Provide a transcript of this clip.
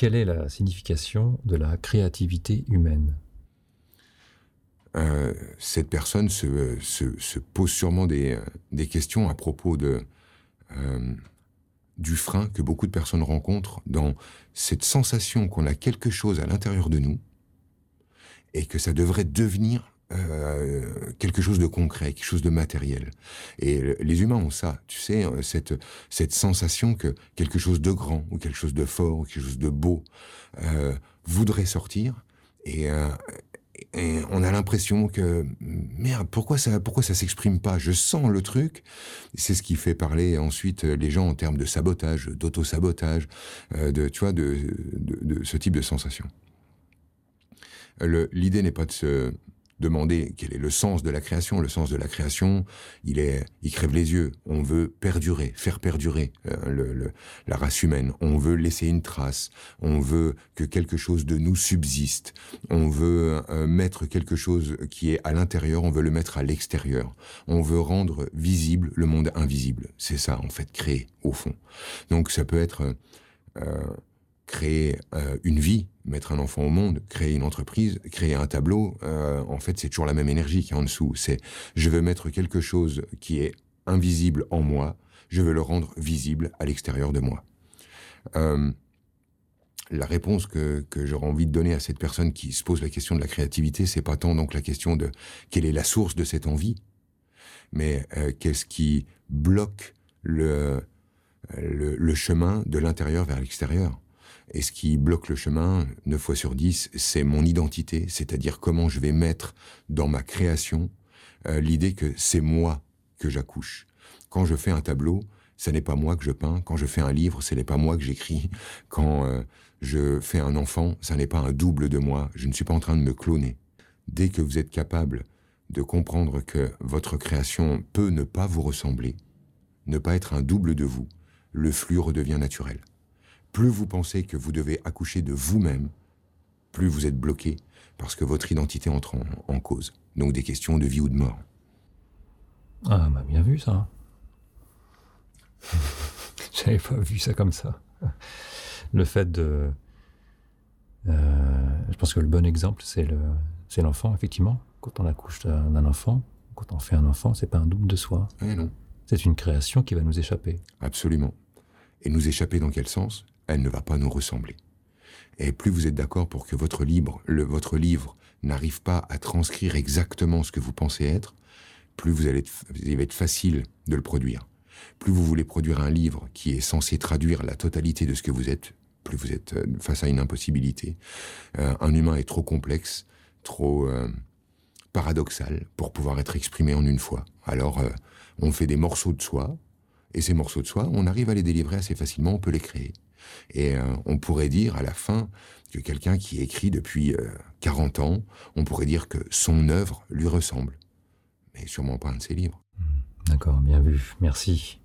quelle est la signification de la créativité humaine? Euh, cette personne se, se, pose sûrement des, questions à propos euh, du frein que beaucoup de personnes rencontrent dans cette sensation qu'on a quelque chose à l'intérieur de nous et que ça devrait devenir euh, quelque chose de concret, quelque chose de matériel. Et les humains ont ça, tu sais, cette, cette sensation que quelque chose de grand ou quelque chose de fort ou quelque chose de beau euh, voudrait sortir et, euh, on a l'impression que merde, pourquoi ça, pourquoi ça s'exprime pas? Je sens le truc. C'est ce qui fait parler ensuite les gens en termes de sabotage, d'auto-sabotage, euh, de tu vois, de, de, de, ce type de sensation. L'idée n'est pas de se demander quel est le sens de la création. Le sens de la création, il est, il crève les yeux. On veut perdurer, faire perdurer euh, le, la race humaine. On veut laisser une trace. On veut que quelque chose de nous subsiste. On veut euh, mettre quelque chose qui est à l'intérieur. On veut le mettre à l'extérieur. On veut rendre visible le monde invisible. C'est ça, en fait, créer au fond. Donc, ça peut être euh, créer euh, une vie, mettre un enfant au monde, créer une entreprise, créer un tableau, euh, en fait, c'est toujours la même énergie qui est en dessous. C'est je veux mettre quelque chose qui est invisible en moi, je veux le rendre visible à l'extérieur de moi. Euh, la réponse que, que j'aurais envie de donner à cette personne qui se pose la question de la créativité, c'est pas tant donc la question de quelle est la source de cette envie, mais qu'est-ce qui bloque le, le, le chemin de l'intérieur vers l'extérieur. Et ce qui bloque le chemin, 9 fois sur 10, c'est mon identité, c'est-à-dire comment je vais mettre dans ma création euh, l'idée que c'est moi que j'accouche. Quand je fais un tableau, ce n'est pas moi que je peins. Quand je fais un livre, ce n'est pas moi que j'écris. Quand euh, je fais un enfant, ce n'est pas un double de moi. Je ne suis pas en train de me cloner. Dès que vous êtes capable de comprendre que votre création peut ne pas vous ressembler, ne pas être un double de vous, le flux redevient naturel plus vous pensez que vous devez accoucher de vous-même, plus vous êtes bloqué parce que votre identité entre en, cause. Donc des questions de vie ou de mort. Ah, bah bien vu ça. J'avais pas vu ça comme ça. Le fait de. Euh, je pense que le bon exemple, c'est le, c'est l'enfant, effectivement. Quand on accouche d'un enfant, quand on fait un enfant, c'est pas un double de soi. Eh non. C'est une création qui va nous échapper. Absolument. Et nous échapper dans quel sens? Elle ne va pas nous ressembler. Et plus vous êtes d'accord pour que votre livre, votre livre n'arrive pas à transcrire exactement ce que vous pensez être, plus vous allez, il va être facile de le produire. Plus vous voulez produire un livre qui est censé traduire la totalité de ce que vous êtes, plus vous êtes euh, face à une impossibilité. Euh, un humain est trop complexe, trop euh, paradoxal pour pouvoir être exprimé en une fois. Alors, on fait des morceaux de soi, et ces morceaux de soi, on arrive à les délivrer assez facilement, on peut les créer. Et euh, on pourrait dire à la fin que quelqu'un qui écrit depuis 40 euh, ans, on pourrait dire que son œuvre lui ressemble. Mais sûrement pas un de ses livres. D'accord, bien vu. Merci.